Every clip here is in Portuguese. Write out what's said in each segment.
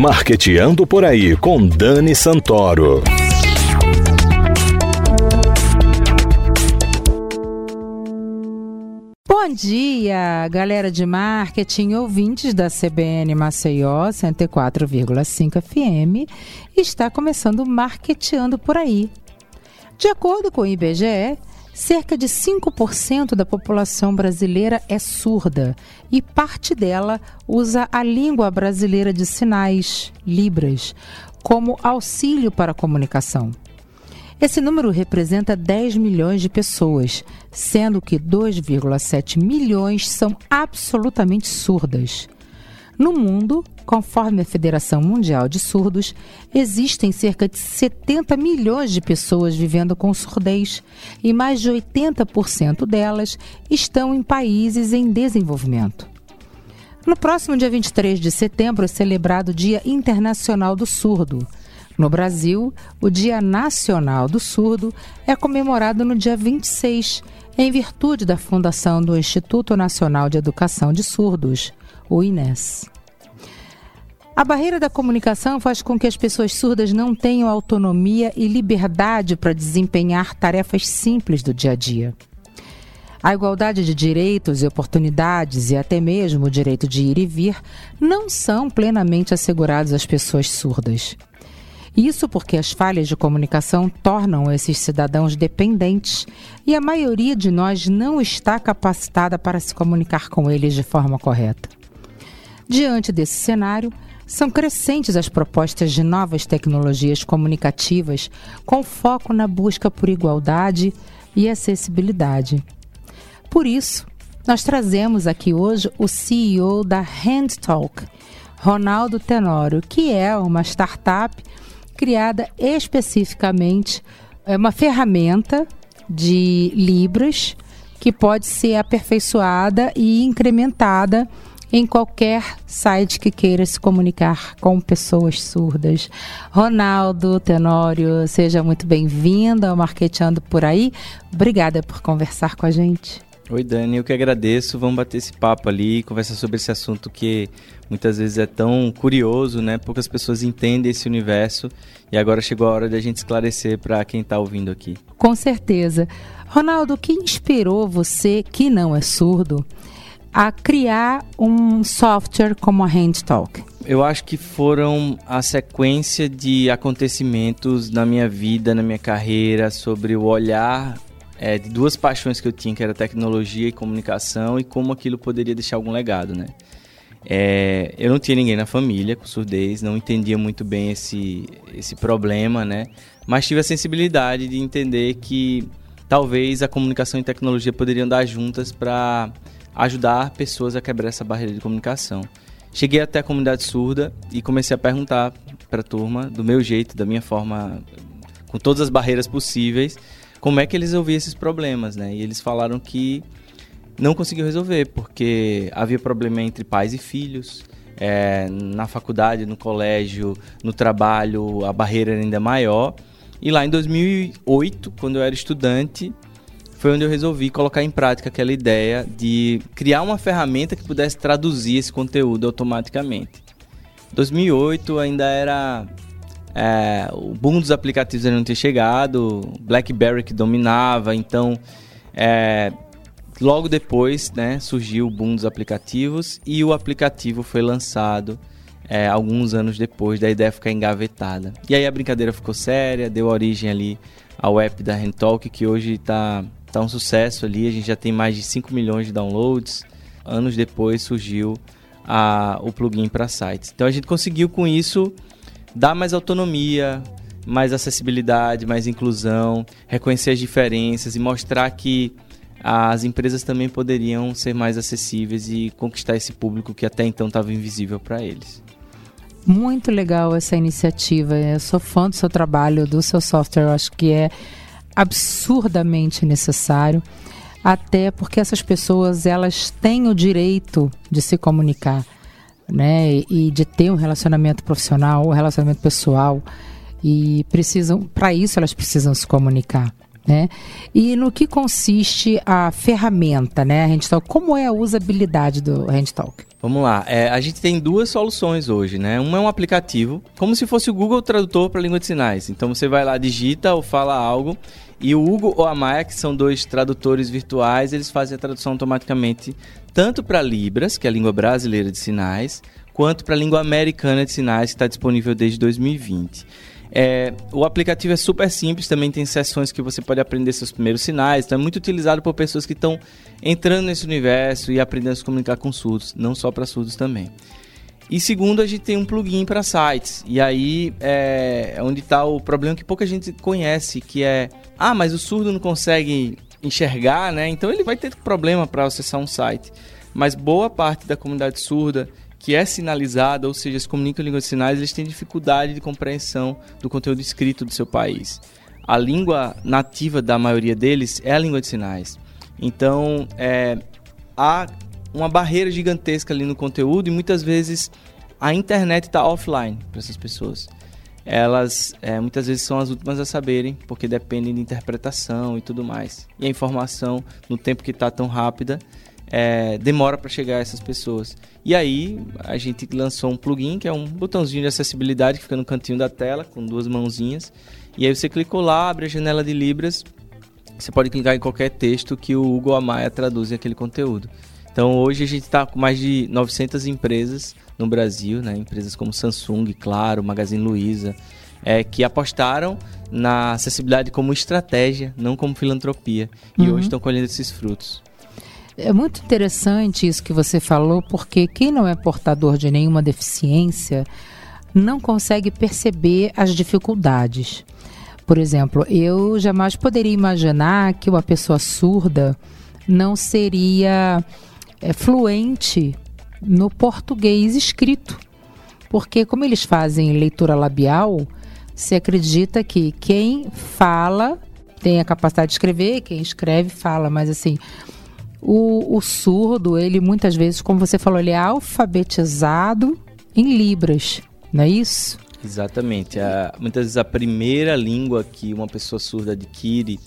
Marqueteando por aí com Dani Santoro. Bom dia, galera de marketing, ouvintes da CBN Maceió 104,5 FM. Está começando Marqueteando por aí. De acordo com o IBGE, cerca de 5% da população brasileira é surda e parte dela usa a língua brasileira de sinais, Libras, como auxílio para a comunicação. Esse número representa 10 milhões de pessoas, sendo que 2,7 milhões são absolutamente surdas. No mundo, conforme a Federação Mundial de Surdos, existem cerca de 70 milhões de pessoas vivendo com surdez e mais de 80% delas estão em países em desenvolvimento. No próximo dia 23 de setembro é celebrado o Dia Internacional do Surdo. No Brasil, o Dia Nacional do Surdo é comemorado no dia 26, em virtude da fundação do Instituto Nacional de Educação de Surdos, o INES. A barreira da comunicação faz com que as pessoas surdas não tenham autonomia e liberdade para desempenhar tarefas simples do dia a dia. A igualdade de direitos e oportunidades e até mesmo o direito de ir e vir não são plenamente assegurados às pessoas surdas. Isso porque as falhas de comunicação tornam esses cidadãos dependentes e a maioria de nós não está capacitada para se comunicar com eles de forma correta. Diante desse cenário, são crescentes as propostas de novas tecnologias comunicativas com foco na busca por igualdade e acessibilidade. Por isso, nós trazemos aqui hoje o CEO da HandTalk, Ronaldo Tenório, que é uma startup criada especificamente é uma ferramenta de Libras que pode ser aperfeiçoada e incrementada em qualquer site que queira se comunicar com pessoas surdas. Ronaldo Tenório, seja muito bem-vindo ao Marqueteando por aí. Obrigada por conversar com a gente. Oi, Dani, eu que agradeço. Vamos bater esse papo ali, conversar sobre esse assunto que muitas vezes é tão curioso, né? Poucas pessoas entendem esse universo e agora chegou a hora de a gente esclarecer para quem está ouvindo aqui. Com certeza. Ronaldo, o que inspirou você, que não é surdo, a criar um software como a HandTalk? Eu acho que foram a sequência de acontecimentos na minha vida, na minha carreira, sobre o olhar é, de duas paixões que eu tinha, que era tecnologia e comunicação, e como aquilo poderia deixar algum legado, né? É, eu não tinha ninguém na família com surdez, não entendia muito bem esse, esse problema, né? Mas tive a sensibilidade de entender que talvez a comunicação e tecnologia poderiam andar juntas para ajudar pessoas a quebrar essa barreira de comunicação. Cheguei até a comunidade surda e comecei a perguntar para a turma, do meu jeito, da minha forma, com todas as barreiras possíveis, como é que eles resolviam esses problemas, né? E eles falaram que não conseguiu resolver, porque havia problema entre pais e filhos, é, na faculdade, no colégio, no trabalho, a barreira era ainda maior. E lá em 2008, quando eu era estudante, foi onde eu resolvi colocar em prática aquela ideia de criar uma ferramenta que pudesse traduzir esse conteúdo automaticamente. 2008 ainda era é, o boom dos aplicativos ainda não tinha chegado, BlackBerry que dominava, então é, logo depois né, surgiu o boom dos aplicativos e o aplicativo foi lançado é, alguns anos depois da ideia ficar engavetada. E aí a brincadeira ficou séria, deu origem ali ao app da Rentalk, que hoje está tá um sucesso ali, a gente já tem mais de 5 milhões de downloads. Anos depois surgiu a, o plugin para sites. Então a gente conseguiu com isso dar mais autonomia, mais acessibilidade, mais inclusão, reconhecer as diferenças e mostrar que as empresas também poderiam ser mais acessíveis e conquistar esse público que até então estava invisível para eles. Muito legal essa iniciativa. Eu sou fã do seu trabalho, do seu software. Eu acho que é absurdamente necessário, até porque essas pessoas elas têm o direito de se comunicar né? E de ter um relacionamento profissional, um relacionamento pessoal. E precisam, para isso, elas precisam se comunicar. Né? E no que consiste a ferramenta, né, Handtalk? Como é a usabilidade do Handtalk? Vamos lá, é, a gente tem duas soluções hoje, né? Uma é um aplicativo, como se fosse o Google Tradutor para língua de sinais. Então você vai lá, digita ou fala algo e o Hugo ou a Maia, que são dois tradutores virtuais, eles fazem a tradução automaticamente tanto para Libras, que é a língua brasileira de sinais, quanto para a língua americana de sinais, que está disponível desde 2020. É, o aplicativo é super simples, também tem sessões que você pode aprender seus primeiros sinais, então é muito utilizado por pessoas que estão entrando nesse universo e aprendendo a se comunicar com surdos, não só para surdos também. E segundo, a gente tem um plugin para sites. E aí é onde está o problema que pouca gente conhece, que é ah, mas o surdo não consegue enxergar, né? Então ele vai ter problema para acessar um site. Mas boa parte da comunidade surda que é sinalizada, ou seja, se comunica em língua de sinais, eles têm dificuldade de compreensão do conteúdo escrito do seu país. A língua nativa da maioria deles é a língua de sinais. Então, é, há uma barreira gigantesca ali no conteúdo e muitas vezes a internet está offline para essas pessoas. Elas é, muitas vezes são as últimas a saberem, porque dependem de interpretação e tudo mais. E a informação, no tempo que está tão rápida, é, demora para chegar a essas pessoas. E aí a gente lançou um plugin que é um botãozinho de acessibilidade que fica no cantinho da tela com duas mãozinhas. E aí você clicou lá, abre a janela de Libras. Você pode clicar em qualquer texto que o Google Amaya traduz aquele conteúdo. Então hoje a gente está com mais de 900 empresas no Brasil, né? empresas como Samsung, Claro, Magazine Luiza, é, que apostaram na acessibilidade como estratégia, não como filantropia. E uhum. hoje estão colhendo esses frutos. É muito interessante isso que você falou, porque quem não é portador de nenhuma deficiência não consegue perceber as dificuldades. Por exemplo, eu jamais poderia imaginar que uma pessoa surda não seria é, fluente no português escrito. Porque, como eles fazem leitura labial, se acredita que quem fala tem a capacidade de escrever, quem escreve fala, mas assim, o, o surdo, ele muitas vezes, como você falou, ele é alfabetizado em Libras, não é isso? Exatamente. A, muitas vezes a primeira língua que uma pessoa surda adquire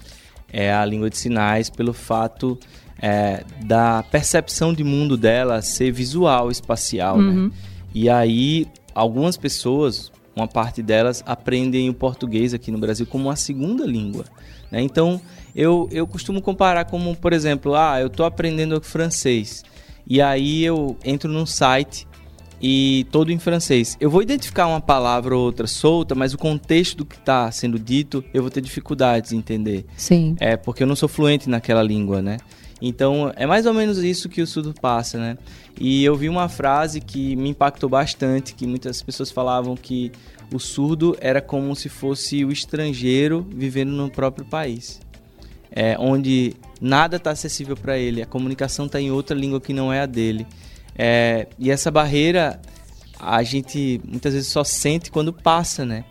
é a língua de sinais, pelo fato é, da percepção de mundo dela ser visual, espacial, né? uhum. né? E aí, algumas pessoas, uma parte delas, aprendem o português aqui no Brasil como uma segunda língua. Né? Então, eu, eu costumo comparar como, por exemplo, ah, eu estou aprendendo francês. E aí eu entro num site e todo em francês. Eu vou identificar uma palavra ou outra solta, mas o contexto do que está sendo dito eu vou ter dificuldades em entender. Sim. É porque eu não sou fluente naquela língua, né? Então, é mais ou menos isso que o surdo passa, né? E eu vi uma frase que me impactou bastante, que muitas pessoas falavam que o surdo era como se fosse o estrangeiro vivendo no próprio país. É, onde nada está acessível para ele, a comunicação está em outra língua que não é a dele. É, e essa barreira a gente muitas vezes só sente quando passa, né?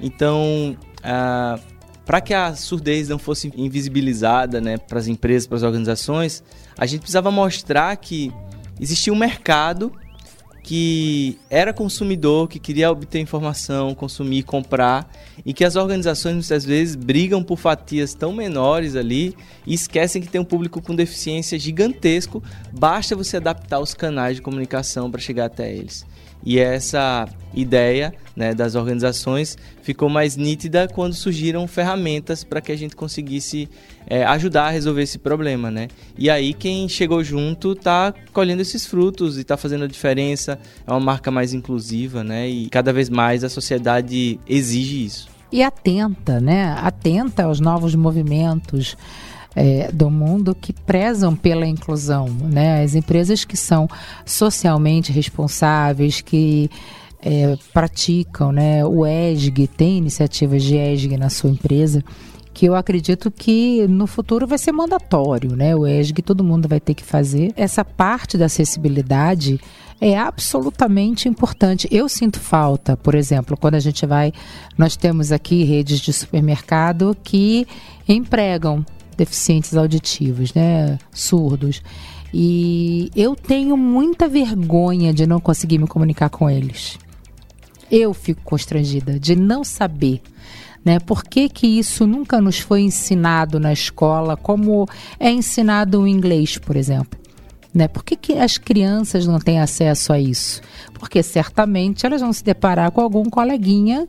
Então, uh, para que a surdez não fosse invisibilizada né, para as empresas, para as organizações, a gente precisava mostrar que existia um mercado que era consumidor, que queria obter informação, consumir, comprar, e que as organizações muitas vezes brigam por fatias tão menores ali e esquecem que tem um público com deficiência gigantesco, basta você adaptar os canais de comunicação para chegar até eles. E essa ideia né, das organizações ficou mais nítida quando surgiram ferramentas para que a gente conseguisse é, ajudar a resolver esse problema. Né? E aí quem chegou junto está colhendo esses frutos e está fazendo a diferença. É uma marca mais inclusiva né? e cada vez mais a sociedade exige isso. E atenta, né? Atenta aos novos movimentos é, do mundo que prezam pela inclusão, né? As empresas que são socialmente responsáveis, que é, praticam, né? O ESG tem iniciativas de ESG na sua empresa que eu acredito que no futuro vai ser mandatório, né? O ESG todo mundo vai ter que fazer. Essa parte da acessibilidade é absolutamente importante. Eu sinto falta, por exemplo, quando a gente vai, nós temos aqui redes de supermercado que empregam deficientes auditivos, né, surdos. E eu tenho muita vergonha de não conseguir me comunicar com eles. Eu fico constrangida de não saber Né? Por que, que isso nunca nos foi ensinado na escola, como é ensinado o inglês, por exemplo? Né? Por que, que as crianças não têm acesso a isso? Porque certamente elas vão se deparar com algum coleguinha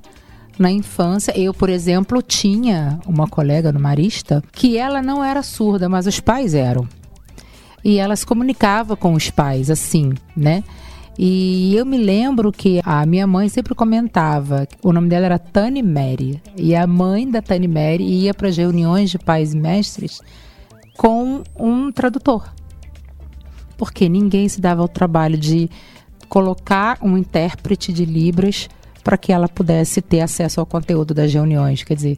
na infância. Eu, por exemplo, tinha uma colega no Marista que ela não era surda, mas os pais eram. E ela se comunicava com os pais assim, né? E eu me lembro que a minha mãe sempre comentava, o nome dela era Tani Mary, e a mãe da Tani Mary ia para as reuniões de pais e mestres com um tradutor. Porque ninguém se dava ao trabalho de colocar um intérprete de Libras para que ela pudesse ter acesso ao conteúdo das reuniões. Quer dizer,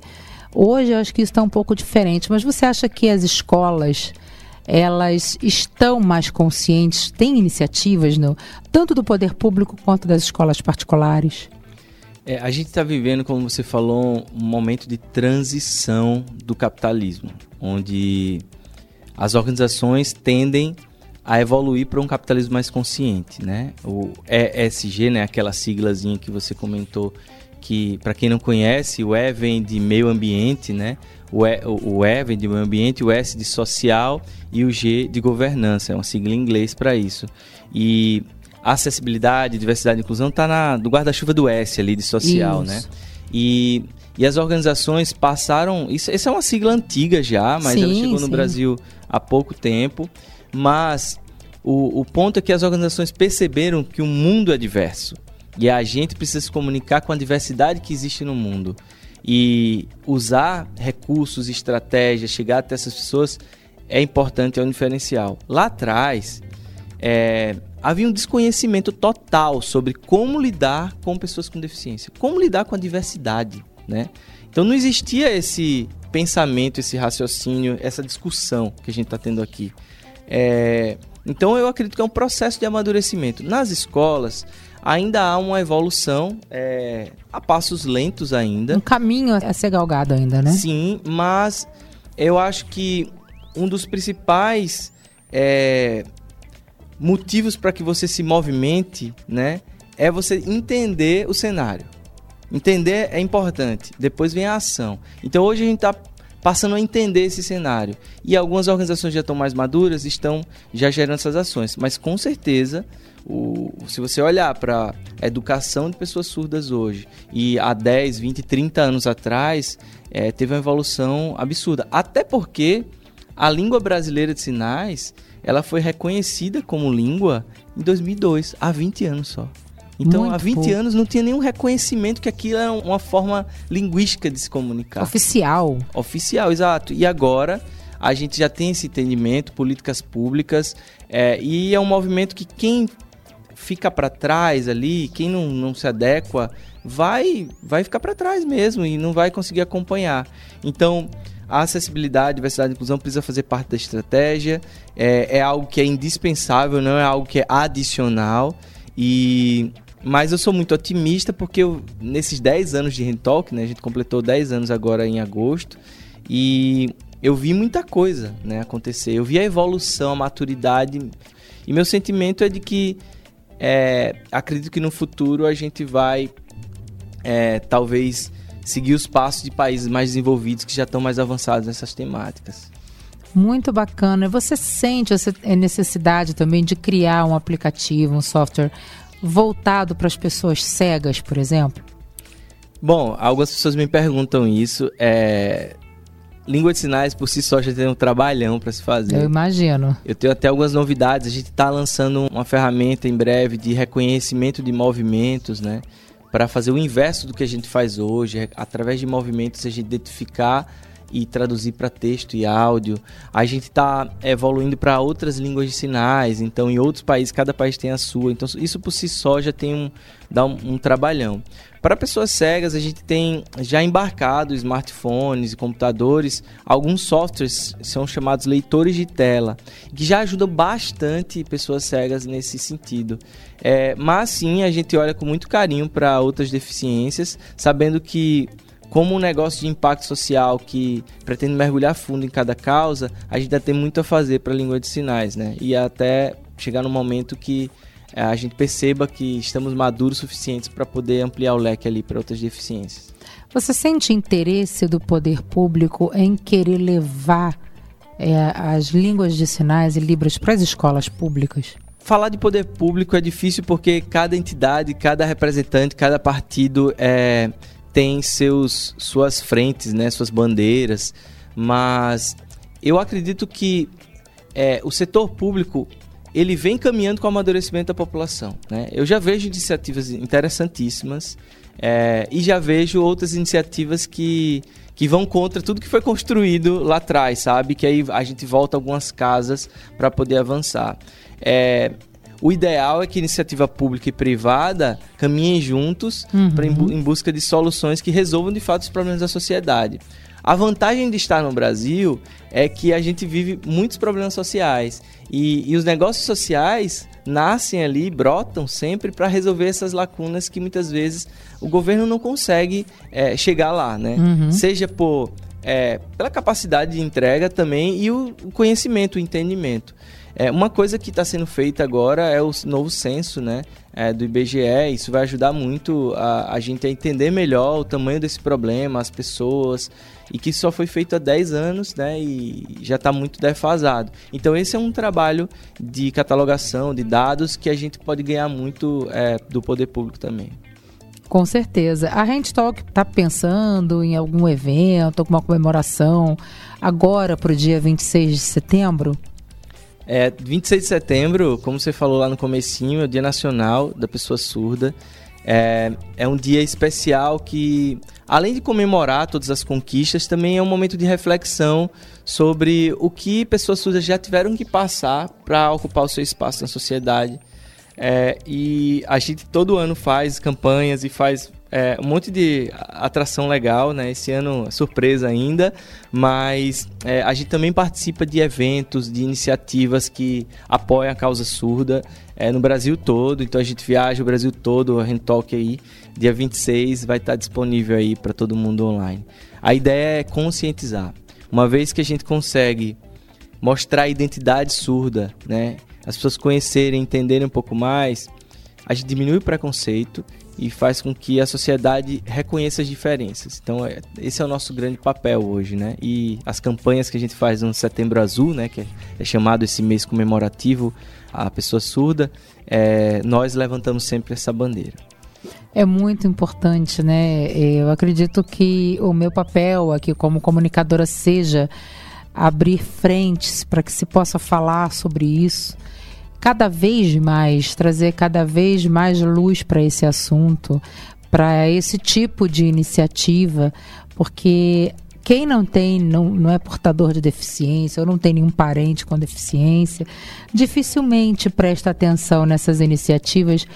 hoje eu acho que isso está um pouco diferente, mas você acha que as escolas elas estão mais conscientes, têm iniciativas no, tanto do poder público quanto das escolas particulares? É, a gente está vivendo, como você falou, um momento de transição do capitalismo, onde as organizações tendem a evoluir para um capitalismo mais consciente, né? O ESG, né, aquela siglazinha que você comentou, que para quem não conhece, o E vem de meio ambiente, né? O E, o e vem de meio ambiente, o S de social e o G de governança, é uma sigla em inglês para isso. E acessibilidade, diversidade e inclusão está no guarda-chuva do S ali de social, isso. né? E, e as organizações passaram. Isso, essa é uma sigla antiga já, mas sim, ela chegou no sim. Brasil há pouco tempo. Mas o, o ponto é que as organizações perceberam que o mundo é diverso. E a gente precisa se comunicar com a diversidade que existe no mundo. E usar recursos, estratégias, chegar até essas pessoas é importante, é um diferencial. Lá atrás, é, havia um desconhecimento total sobre como lidar com pessoas com deficiência, como lidar com a diversidade, né? Então não existia esse pensamento, esse raciocínio, essa discussão que a gente está tendo aqui. É, então eu acredito que é um processo de amadurecimento. Nas escolas ainda há uma evolução é, a passos lentos ainda. Um caminho a ser galgado ainda, né? Sim, mas eu acho que um dos principais é, motivos para que você se movimente, né, é você entender o cenário. Entender é importante. Depois vem a ação. Então hoje a gente está passando a entender esse cenário. E algumas organizações já estão mais maduras, estão já gerando essas ações. Mas com certeza, o, se você olhar para a educação de pessoas surdas hoje e há 10, 20, 30 anos atrás, é, teve uma evolução absurda. Até porque a língua brasileira de sinais ela foi reconhecida como língua em 2002, há 20 anos só. Então, Muito há 20 pouco. anos não tinha nenhum reconhecimento que aquilo era uma forma linguística de se comunicar. Oficial. Oficial, exato. E agora a gente já tem esse entendimento, políticas públicas, é, e é um movimento que quem fica para trás ali, quem não, não se adequa, vai, vai ficar para trás mesmo e não vai conseguir acompanhar. Então, a acessibilidade, diversidade e inclusão precisa fazer parte da estratégia, é, é algo que é indispensável, não é algo que é adicional. E mas eu sou muito otimista porque eu, nesses 10 anos de Rentalk, né, a gente completou 10 anos agora em agosto, e eu vi muita coisa né, acontecer. Eu vi a evolução, a maturidade, e meu sentimento é de que é, acredito que no futuro a gente vai é, talvez seguir os passos de países mais desenvolvidos que já estão mais avançados nessas temáticas. Muito bacana. Você sente essa necessidade também de criar um aplicativo, um software voltado para as pessoas cegas, por exemplo? Bom, algumas pessoas me perguntam isso. É... Língua de sinais por si só já tem um trabalhão para se fazer. Eu imagino. Eu tenho até algumas novidades. A gente está lançando uma ferramenta em breve de reconhecimento de movimentos, né? Para fazer o inverso do que a gente faz hoje, através de movimentos a gente identificar e traduzir para texto e áudio. A gente está evoluindo para outras línguas de sinais, então em outros países, cada país tem a sua. Então isso por si só já tem um, dá um, um trabalhão. Para pessoas cegas, a gente tem já embarcado smartphones e computadores, alguns softwares são chamados leitores de tela, que já ajudam bastante pessoas cegas nesse sentido. É, mas sim, a gente olha com muito carinho para outras deficiências, sabendo que como um negócio de impacto social que pretende mergulhar fundo em cada causa, a gente ainda tem muito a fazer para a língua de sinais, né? E até chegar no momento que é, a gente perceba que estamos maduros suficientes para poder ampliar o leque ali para outras deficiências. Você sente interesse do poder público em querer levar é, as línguas de sinais e libras para as escolas públicas? Falar de poder público é difícil porque cada entidade, cada representante, cada partido é, tem seus, suas frentes, né, suas bandeiras, mas eu acredito que é, o setor público ele vem caminhando com o amadurecimento da população. Né? Eu já vejo iniciativas interessantíssimas é, e já vejo outras iniciativas que, que vão contra tudo que foi construído lá atrás, sabe? Que aí a gente volta algumas casas para poder avançar. É, o ideal é que iniciativa pública e privada caminhem juntos uhum. pra, em, busca de soluções que resolvam de fato os problemas da sociedade. A vantagem de estar no Brasil é que a gente vive muitos problemas sociais e, e os negócios sociais nascem ali, brotam sempre para resolver essas lacunas que muitas vezes o governo não consegue é, chegar lá, né? Uhum. Seja por é, pela capacidade de entrega também e o conhecimento, o entendimento. É, uma coisa que está sendo feita agora é o novo censo né, é, do IBGE. Isso vai ajudar muito a, a gente a entender melhor o tamanho desse problema, as pessoas, e que só foi feito há 10 anos né, e já está muito defasado. Então, esse é um trabalho de catalogação de dados que a gente pode ganhar muito é, do poder público também. Com certeza. A Talk está pensando em algum evento, alguma comemoração agora para o dia 26 de setembro? É, 26 de setembro, como você falou lá no comecinho, é o Dia Nacional da Pessoa Surda. É, é um dia especial que, além de comemorar todas as conquistas, também é um momento de reflexão sobre o que pessoas surdas já tiveram que passar para ocupar o seu espaço na sociedade. É, e a gente todo ano faz campanhas e faz é, um monte de atração legal, né? Esse ano surpresa ainda, mas é, a gente também participa de eventos, de iniciativas que apoiam a causa surda é, no Brasil todo. Então a gente viaja o Brasil todo, a Rentalk aí, dia 26 vai estar disponível aí para todo mundo online. A ideia é conscientizar. Uma vez que a gente consegue mostrar a identidade surda, né? As pessoas conhecerem, entenderem um pouco mais, a gente diminui o preconceito e faz com que a sociedade reconheça as diferenças. Então, é, esse é o nosso grande papel hoje, né? E as campanhas que a gente faz no Setembro Azul, né, que é, é chamado esse mês comemorativo à pessoa surda, é, nós levantamos sempre essa bandeira. É muito importante, né? Eu acredito que o meu papel aqui como comunicadora seja abrir frentes para que se possa falar sobre isso cada vez mais, trazer cada vez mais luz para esse assunto, para esse tipo de iniciativa, porque quem não tem, não, não é portador de deficiência ou não tem nenhum parente com deficiência, dificilmente presta atenção nessas iniciativas,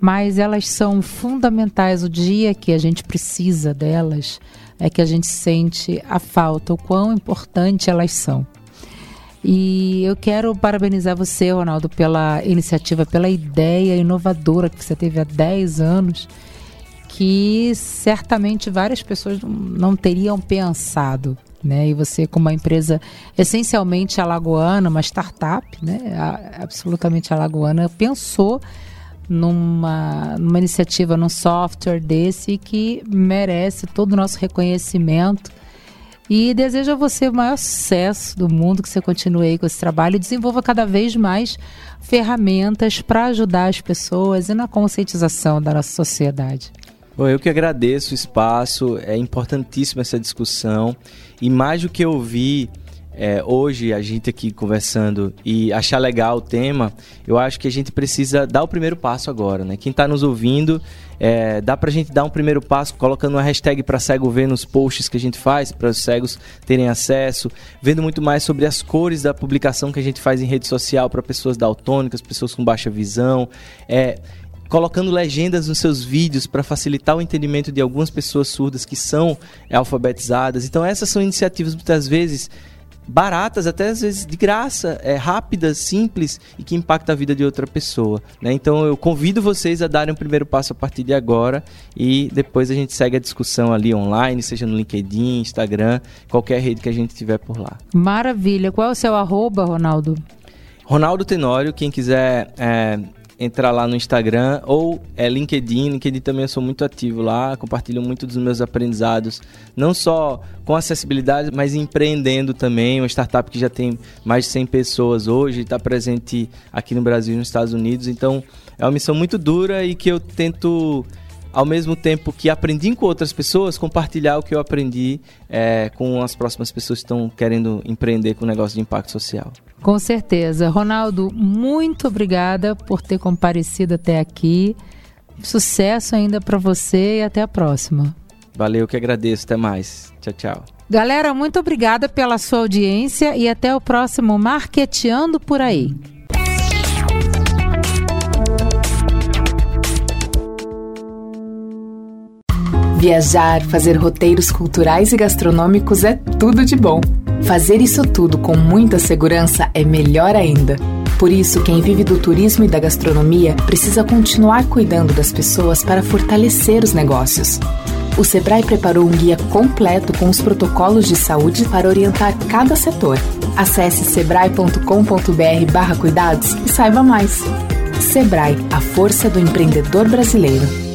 mas elas são fundamentais. O dia que a gente precisa delas é que a gente sente a falta, o quão importante elas são. E eu quero parabenizar você, Ronaldo, pela iniciativa, pela ideia inovadora que você teve há 10 anos, que certamente várias pessoas não teriam pensado. Né? E você, como uma empresa essencialmente alagoana, uma startup, né? absolutamente alagoana, pensou numa, numa iniciativa, num software desse que merece todo o nosso reconhecimento e desejo a você o maior sucesso do mundo, que você continue aí com esse trabalho. E desenvolva cada vez mais ferramentas para ajudar as pessoas e na conscientização da nossa sociedade. Bom, eu que agradeço o espaço, é importantíssima essa discussão. E mais do que ouvir é, hoje a gente aqui conversando e achar legal o tema, eu acho que a gente precisa dar o primeiro passo agora, né? Quem está nos ouvindo, é, dá pra gente dar um primeiro passo colocando uma hashtag para cego ver nos posts que a gente faz, para os cegos terem acesso, vendo muito mais sobre as cores da publicação que a gente faz em rede social para pessoas daltônicas, pessoas com baixa visão, é, colocando legendas nos seus vídeos para facilitar o entendimento de algumas pessoas surdas que são alfabetizadas. Então essas são iniciativas muitas vezes baratas, até às vezes de graça, é, rápidas, simples e que impacta a vida de outra pessoa. Né? Então eu convido vocês a darem o um primeiro passo a partir de agora e depois a gente segue a discussão ali online, seja no LinkedIn, Instagram, qualquer rede que a gente tiver por lá. Maravilha. Qual é o seu arroba, Ronaldo? Ronaldo Tenório, quem quiser é, entrar lá no Instagram ou é LinkedIn. LinkedIn também eu sou muito ativo lá, compartilho muito dos meus aprendizados, não só com acessibilidade, mas empreendendo também. Uma startup que já tem mais de 100 pessoas hoje, está presente aqui no Brasil e nos Estados Unidos. Então é uma missão muito dura e que eu tento ao mesmo tempo que aprendi com outras pessoas, compartilhar o que eu aprendi é, com as próximas pessoas que estão querendo empreender com negócio de impacto social. Com certeza. Ronaldo, muito obrigada por ter comparecido até aqui. Sucesso ainda para você e até a próxima. Valeu, que agradeço. Até mais. Tchau, tchau. Galera, muito obrigada pela sua audiência e até o próximo Marqueteando por aí. Viajar, fazer roteiros culturais e gastronômicos é tudo de bom. Fazer isso tudo com muita segurança é melhor ainda. Por isso, quem vive do turismo e da gastronomia precisa continuar cuidando das pessoas para fortalecer os negócios. O Sebrae preparou um guia completo com os protocolos de saúde para orientar cada setor. Acesse sebrae.com.br/cuidados e saiba mais. Sebrae, a força do empreendedor brasileiro.